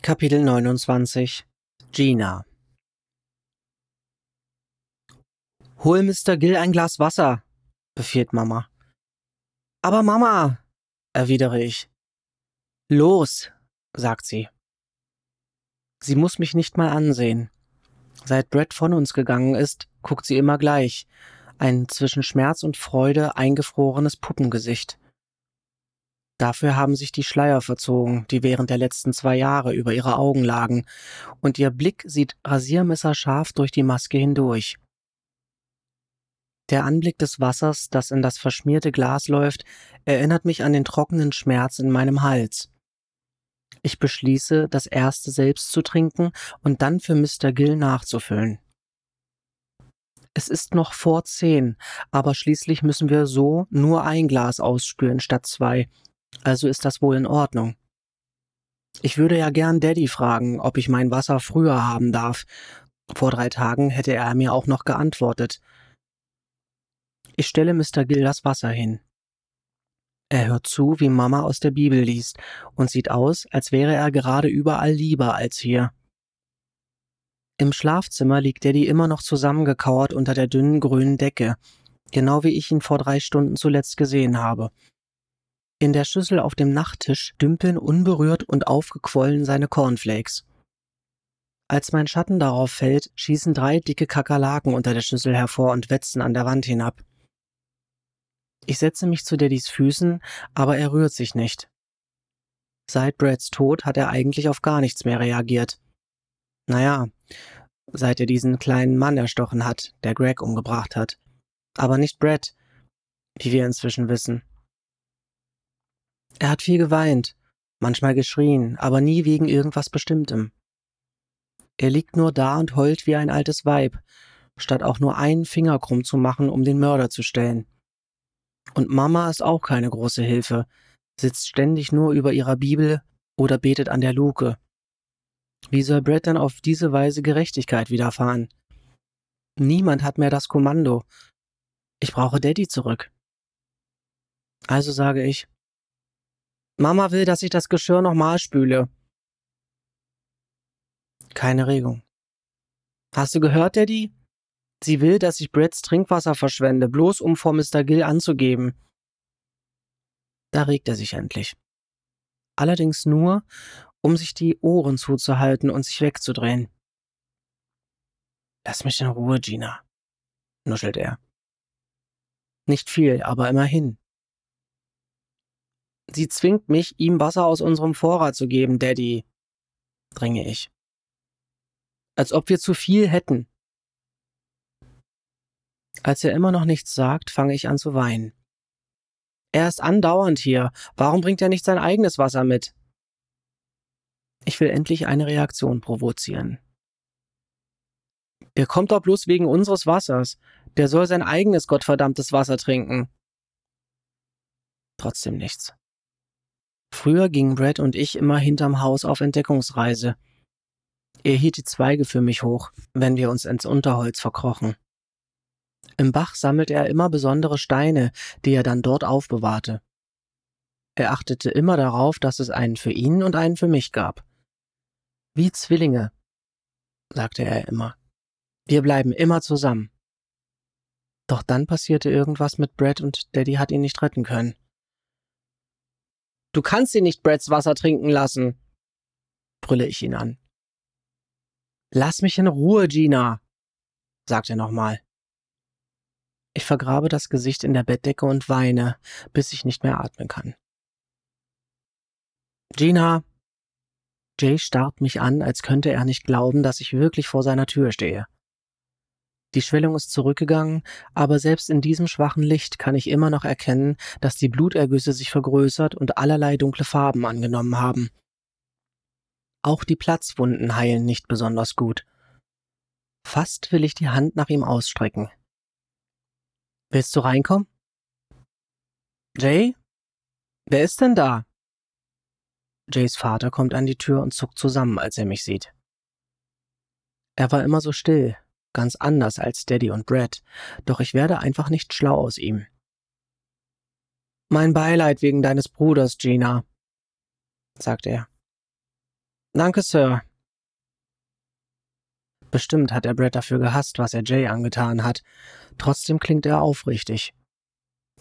Kapitel 29 Gina Hol Mr. Gill ein Glas Wasser, befiehlt Mama. Aber Mama, erwidere ich. Los, sagt sie. Sie muss mich nicht mal ansehen. Seit Brett von uns gegangen ist, guckt sie immer gleich. Ein zwischen Schmerz und Freude eingefrorenes Puppengesicht. Dafür haben sich die Schleier verzogen, die während der letzten zwei Jahre über ihre Augen lagen, und ihr Blick sieht rasiermesserscharf durch die Maske hindurch. Der Anblick des Wassers, das in das verschmierte Glas läuft, erinnert mich an den trockenen Schmerz in meinem Hals. Ich beschließe, das erste selbst zu trinken und dann für Mr. Gill nachzufüllen. Es ist noch vor zehn, aber schließlich müssen wir so nur ein Glas ausspülen statt zwei, also ist das wohl in Ordnung. Ich würde ja gern Daddy fragen, ob ich mein Wasser früher haben darf. Vor drei Tagen hätte er mir auch noch geantwortet. Ich stelle Mr. Gill das Wasser hin. Er hört zu, wie Mama aus der Bibel liest und sieht aus, als wäre er gerade überall lieber als hier. Im Schlafzimmer liegt Daddy immer noch zusammengekauert unter der dünnen grünen Decke, genau wie ich ihn vor drei Stunden zuletzt gesehen habe. In der Schüssel auf dem Nachttisch dümpeln unberührt und aufgequollen seine Cornflakes. Als mein Schatten darauf fällt, schießen drei dicke Kakerlaken unter der Schüssel hervor und wetzen an der Wand hinab. Ich setze mich zu Daddys Füßen, aber er rührt sich nicht. Seit Brads Tod hat er eigentlich auf gar nichts mehr reagiert. Naja, seit er diesen kleinen Mann erstochen hat, der Greg umgebracht hat. Aber nicht Brad, wie wir inzwischen wissen. Er hat viel geweint, manchmal geschrien, aber nie wegen irgendwas Bestimmtem. Er liegt nur da und heult wie ein altes Weib, statt auch nur einen Finger krumm zu machen, um den Mörder zu stellen. Und Mama ist auch keine große Hilfe, sitzt ständig nur über ihrer Bibel oder betet an der Luke. Wie soll Brett dann auf diese Weise Gerechtigkeit widerfahren? Niemand hat mehr das Kommando. Ich brauche Daddy zurück. Also sage ich, Mama will, dass ich das Geschirr nochmal spüle. Keine Regung. Hast du gehört, Daddy? Sie will, dass ich Brads Trinkwasser verschwende, bloß um vor Mr. Gill anzugeben. Da regt er sich endlich. Allerdings nur, um sich die Ohren zuzuhalten und sich wegzudrehen. Lass mich in Ruhe, Gina, nuschelt er. Nicht viel, aber immerhin. Sie zwingt mich, ihm Wasser aus unserem Vorrat zu geben, Daddy, dränge ich. Als ob wir zu viel hätten. Als er immer noch nichts sagt, fange ich an zu weinen. Er ist andauernd hier. Warum bringt er nicht sein eigenes Wasser mit? Ich will endlich eine Reaktion provozieren. Er kommt doch bloß wegen unseres Wassers. Der soll sein eigenes gottverdammtes Wasser trinken. Trotzdem nichts. Früher gingen Brad und ich immer hinterm Haus auf Entdeckungsreise. Er hielt die Zweige für mich hoch, wenn wir uns ins Unterholz verkrochen. Im Bach sammelte er immer besondere Steine, die er dann dort aufbewahrte. Er achtete immer darauf, dass es einen für ihn und einen für mich gab. Wie Zwillinge, sagte er immer. Wir bleiben immer zusammen. Doch dann passierte irgendwas mit Brad und Daddy hat ihn nicht retten können. Du kannst ihn nicht Brads Wasser trinken lassen, brülle ich ihn an. Lass mich in Ruhe, Gina, sagt er nochmal. Ich vergrabe das Gesicht in der Bettdecke und weine, bis ich nicht mehr atmen kann. Gina! Jay starrt mich an, als könnte er nicht glauben, dass ich wirklich vor seiner Tür stehe. Die Schwellung ist zurückgegangen, aber selbst in diesem schwachen Licht kann ich immer noch erkennen, dass die Blutergüsse sich vergrößert und allerlei dunkle Farben angenommen haben. Auch die Platzwunden heilen nicht besonders gut. Fast will ich die Hand nach ihm ausstrecken. Willst du reinkommen? Jay? Wer ist denn da? Jays Vater kommt an die Tür und zuckt zusammen, als er mich sieht. Er war immer so still, ganz anders als Daddy und Brad, doch ich werde einfach nicht schlau aus ihm. Mein Beileid wegen deines Bruders, Gina, sagt er. Danke, Sir. Bestimmt hat er Brad dafür gehasst, was er Jay angetan hat. Trotzdem klingt er aufrichtig.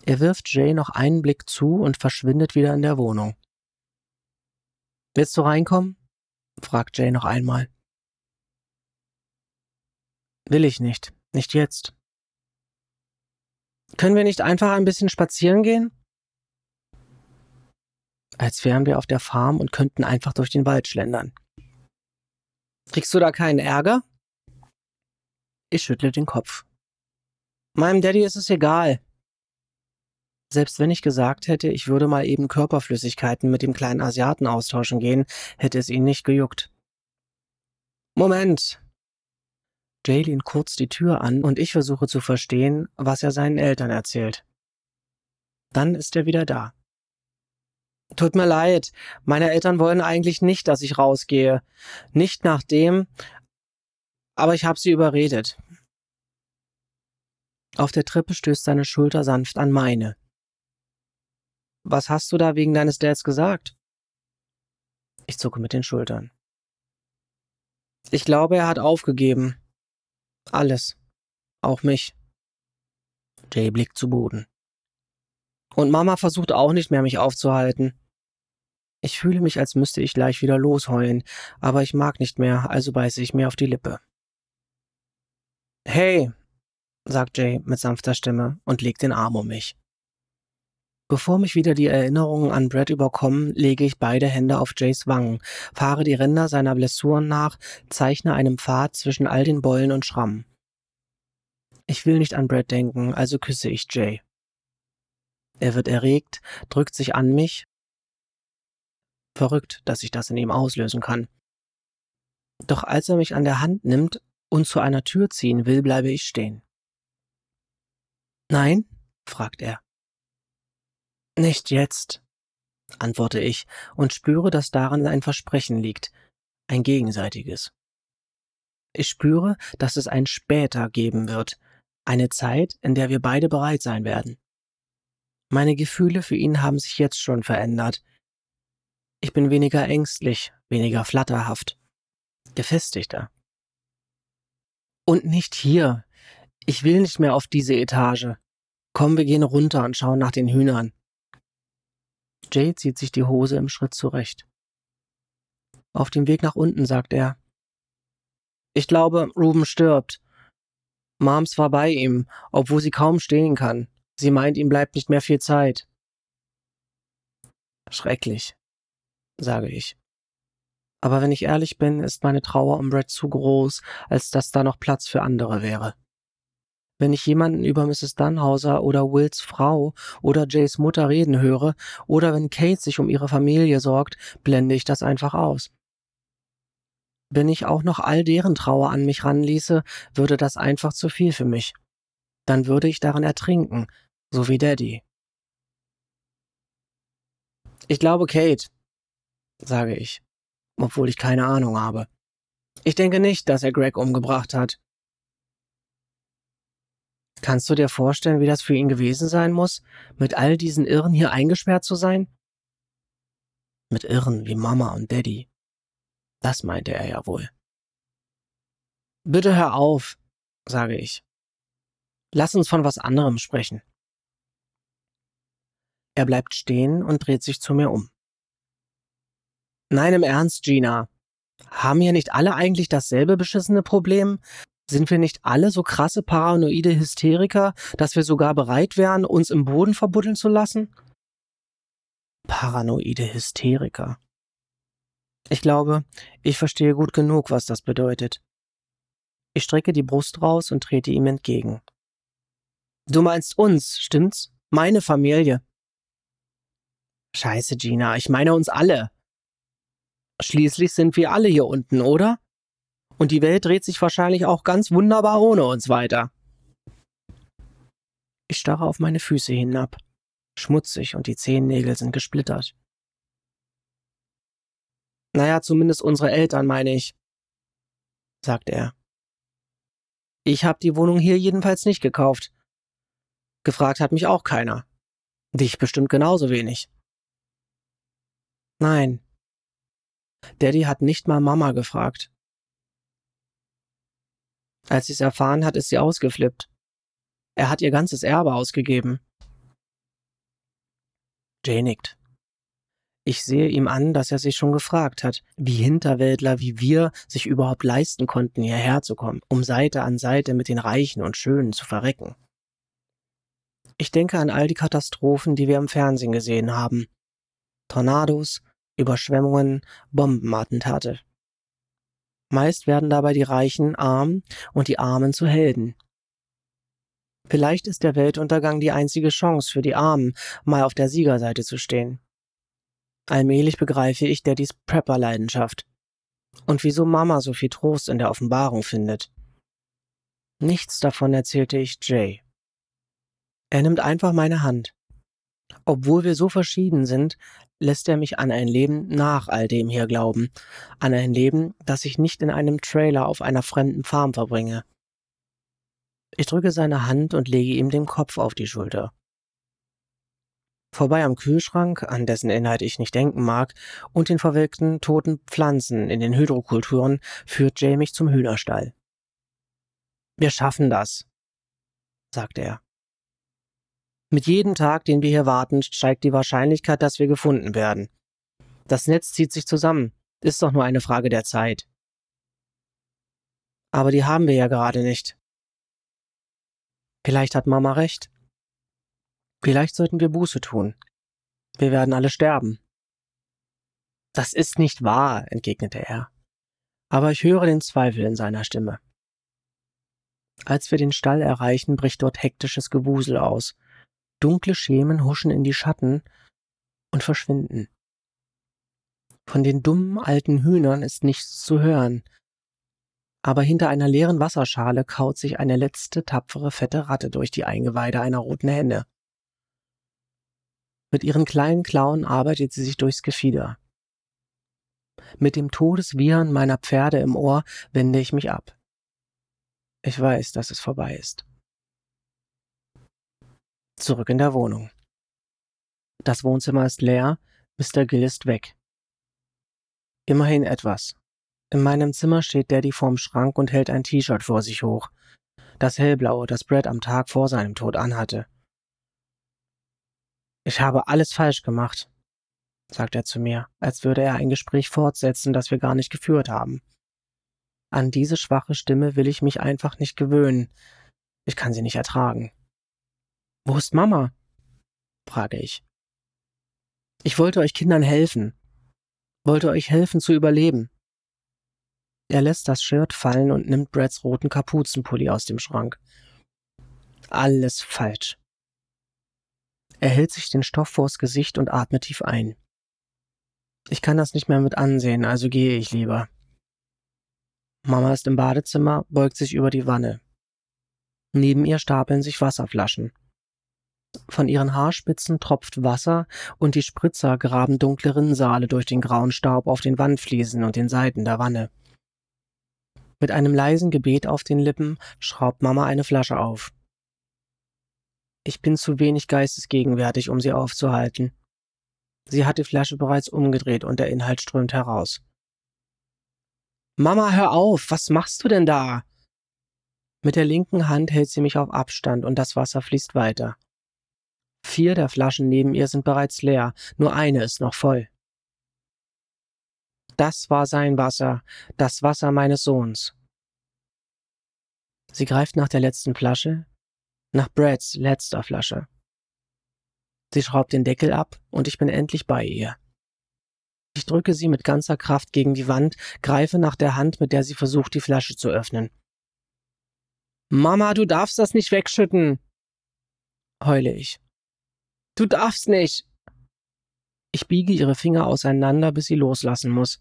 Er wirft Jay noch einen Blick zu und verschwindet wieder in der Wohnung. Willst du reinkommen? fragt Jay noch einmal. Will ich nicht. Nicht jetzt. Können wir nicht einfach ein bisschen spazieren gehen? Als wären wir auf der Farm und könnten einfach durch den Wald schlendern. Kriegst du da keinen Ärger? Ich schüttle den Kopf. Meinem Daddy ist es egal. Selbst wenn ich gesagt hätte, ich würde mal eben Körperflüssigkeiten mit dem kleinen Asiaten austauschen gehen, hätte es ihn nicht gejuckt. Moment, Jay lehnt kurz die Tür an und ich versuche zu verstehen, was er seinen Eltern erzählt. Dann ist er wieder da. Tut mir leid, meine Eltern wollen eigentlich nicht, dass ich rausgehe. Nicht nach dem, aber ich habe sie überredet. Auf der Treppe stößt seine Schulter sanft an meine. Was hast du da wegen deines Dads gesagt? Ich zucke mit den Schultern. Ich glaube, er hat aufgegeben. Alles. Auch mich. Jay blickt zu Boden. Und Mama versucht auch nicht mehr, mich aufzuhalten. Ich fühle mich, als müsste ich gleich wieder losheulen, aber ich mag nicht mehr, also beiße ich mir auf die Lippe. Hey, sagt Jay mit sanfter Stimme und legt den Arm um mich. Bevor mich wieder die Erinnerungen an Brad überkommen, lege ich beide Hände auf Jays Wangen, fahre die Ränder seiner Blessuren nach, zeichne einen Pfad zwischen all den Beulen und Schrammen. Ich will nicht an Brad denken, also küsse ich Jay. Er wird erregt, drückt sich an mich. Verrückt, dass ich das in ihm auslösen kann. Doch als er mich an der Hand nimmt und zu einer Tür ziehen will, bleibe ich stehen. Nein? fragt er. Nicht jetzt, antworte ich und spüre, dass darin ein Versprechen liegt, ein gegenseitiges. Ich spüre, dass es ein später geben wird, eine Zeit, in der wir beide bereit sein werden. Meine Gefühle für ihn haben sich jetzt schon verändert. Ich bin weniger ängstlich, weniger flatterhaft, gefestigter. Und nicht hier. Ich will nicht mehr auf diese Etage. Komm, wir gehen runter und schauen nach den Hühnern. Jay zieht sich die Hose im Schritt zurecht. Auf dem Weg nach unten sagt er, ich glaube, Ruben stirbt. Moms war bei ihm, obwohl sie kaum stehen kann. Sie meint, ihm bleibt nicht mehr viel Zeit. Schrecklich, sage ich. Aber wenn ich ehrlich bin, ist meine Trauer um Brett zu groß, als dass da noch Platz für andere wäre. Wenn ich jemanden über Mrs. Dunhauser oder Wills Frau oder Jays Mutter reden höre oder wenn Kate sich um ihre Familie sorgt, blende ich das einfach aus. Wenn ich auch noch all deren Trauer an mich ranließe, würde das einfach zu viel für mich. Dann würde ich daran ertrinken, so wie Daddy. Ich glaube Kate, sage ich, obwohl ich keine Ahnung habe. Ich denke nicht, dass er Greg umgebracht hat. Kannst du dir vorstellen, wie das für ihn gewesen sein muss, mit all diesen Irren hier eingesperrt zu sein? Mit Irren wie Mama und Daddy. Das meinte er ja wohl. Bitte hör auf, sage ich. Lass uns von was anderem sprechen. Er bleibt stehen und dreht sich zu mir um. Nein, im Ernst, Gina. Haben hier nicht alle eigentlich dasselbe beschissene Problem? Sind wir nicht alle so krasse paranoide Hysteriker, dass wir sogar bereit wären, uns im Boden verbuddeln zu lassen? Paranoide Hysteriker. Ich glaube, ich verstehe gut genug, was das bedeutet. Ich strecke die Brust raus und trete ihm entgegen. Du meinst uns, stimmt's? Meine Familie. Scheiße, Gina, ich meine uns alle. Schließlich sind wir alle hier unten, oder? Und die Welt dreht sich wahrscheinlich auch ganz wunderbar ohne uns weiter. Ich starre auf meine Füße hinab. Schmutzig und die Zehennägel sind gesplittert. Naja, zumindest unsere Eltern, meine ich, sagt er. Ich habe die Wohnung hier jedenfalls nicht gekauft. Gefragt hat mich auch keiner. Dich bestimmt genauso wenig. Nein. Daddy hat nicht mal Mama gefragt. Als sie es erfahren hat, ist sie ausgeflippt. Er hat ihr ganzes Erbe ausgegeben. Jay nickt. Ich sehe ihm an, dass er sich schon gefragt hat, wie Hinterwäldler wie wir sich überhaupt leisten konnten, hierher zu kommen, um Seite an Seite mit den Reichen und Schönen zu verrecken. Ich denke an all die Katastrophen, die wir im Fernsehen gesehen haben. Tornados, Überschwemmungen, Bombenattentate. Meist werden dabei die Reichen arm und die Armen zu Helden. Vielleicht ist der Weltuntergang die einzige Chance für die Armen, mal auf der Siegerseite zu stehen. Allmählich begreife ich Daddys Prepper-Leidenschaft. Und wieso Mama so viel Trost in der Offenbarung findet. Nichts davon erzählte ich Jay. Er nimmt einfach meine Hand. Obwohl wir so verschieden sind, lässt er mich an ein Leben nach all dem hier glauben, an ein Leben, das ich nicht in einem Trailer auf einer fremden Farm verbringe. Ich drücke seine Hand und lege ihm den Kopf auf die Schulter. Vorbei am Kühlschrank, an dessen Inhalt ich nicht denken mag, und den verwelkten toten Pflanzen in den Hydrokulturen führt Jay mich zum Hühnerstall. Wir schaffen das, sagt er. Mit jedem Tag, den wir hier warten, steigt die Wahrscheinlichkeit, dass wir gefunden werden. Das Netz zieht sich zusammen, ist doch nur eine Frage der Zeit. Aber die haben wir ja gerade nicht. Vielleicht hat Mama recht. Vielleicht sollten wir Buße tun. Wir werden alle sterben. Das ist nicht wahr, entgegnete er. Aber ich höre den Zweifel in seiner Stimme. Als wir den Stall erreichen, bricht dort hektisches Gewusel aus. Dunkle Schemen huschen in die Schatten und verschwinden. Von den dummen alten Hühnern ist nichts zu hören, aber hinter einer leeren Wasserschale kaut sich eine letzte tapfere fette Ratte durch die Eingeweide einer roten Henne. Mit ihren kleinen Klauen arbeitet sie sich durchs Gefieder. Mit dem Todeswiehern meiner Pferde im Ohr wende ich mich ab. Ich weiß, dass es vorbei ist. Zurück in der Wohnung. Das Wohnzimmer ist leer, Mr. Gill ist weg. Immerhin etwas. In meinem Zimmer steht Daddy vorm Schrank und hält ein T-Shirt vor sich hoch. Das hellblaue, das Brad am Tag vor seinem Tod anhatte. Ich habe alles falsch gemacht, sagt er zu mir, als würde er ein Gespräch fortsetzen, das wir gar nicht geführt haben. An diese schwache Stimme will ich mich einfach nicht gewöhnen. Ich kann sie nicht ertragen. Wo ist Mama? frage ich. Ich wollte euch Kindern helfen, wollte euch helfen zu überleben. Er lässt das Shirt fallen und nimmt Brads roten Kapuzenpulli aus dem Schrank. Alles falsch. Er hält sich den Stoff vors Gesicht und atmet tief ein. Ich kann das nicht mehr mit ansehen, also gehe ich lieber. Mama ist im Badezimmer, beugt sich über die Wanne. Neben ihr stapeln sich Wasserflaschen. Von ihren Haarspitzen tropft Wasser und die Spritzer graben dunkle Rinnsale durch den grauen Staub auf den Wandfliesen und den Seiten der Wanne. Mit einem leisen Gebet auf den Lippen schraubt Mama eine Flasche auf. Ich bin zu wenig geistesgegenwärtig, um sie aufzuhalten. Sie hat die Flasche bereits umgedreht und der Inhalt strömt heraus. Mama, hör auf, was machst du denn da? Mit der linken Hand hält sie mich auf Abstand und das Wasser fließt weiter. Vier der Flaschen neben ihr sind bereits leer, nur eine ist noch voll. Das war sein Wasser, das Wasser meines Sohns. Sie greift nach der letzten Flasche, nach Brads letzter Flasche. Sie schraubt den Deckel ab und ich bin endlich bei ihr. Ich drücke sie mit ganzer Kraft gegen die Wand, greife nach der Hand, mit der sie versucht, die Flasche zu öffnen. Mama, du darfst das nicht wegschütten, heule ich. Du darfst nicht. Ich biege ihre Finger auseinander, bis sie loslassen muss.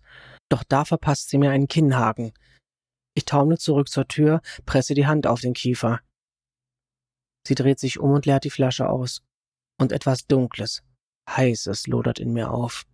Doch da verpasst sie mir einen Kinnhaken. Ich taumle zurück zur Tür, presse die Hand auf den Kiefer. Sie dreht sich um und leert die Flasche aus. Und etwas Dunkles, Heißes lodert in mir auf.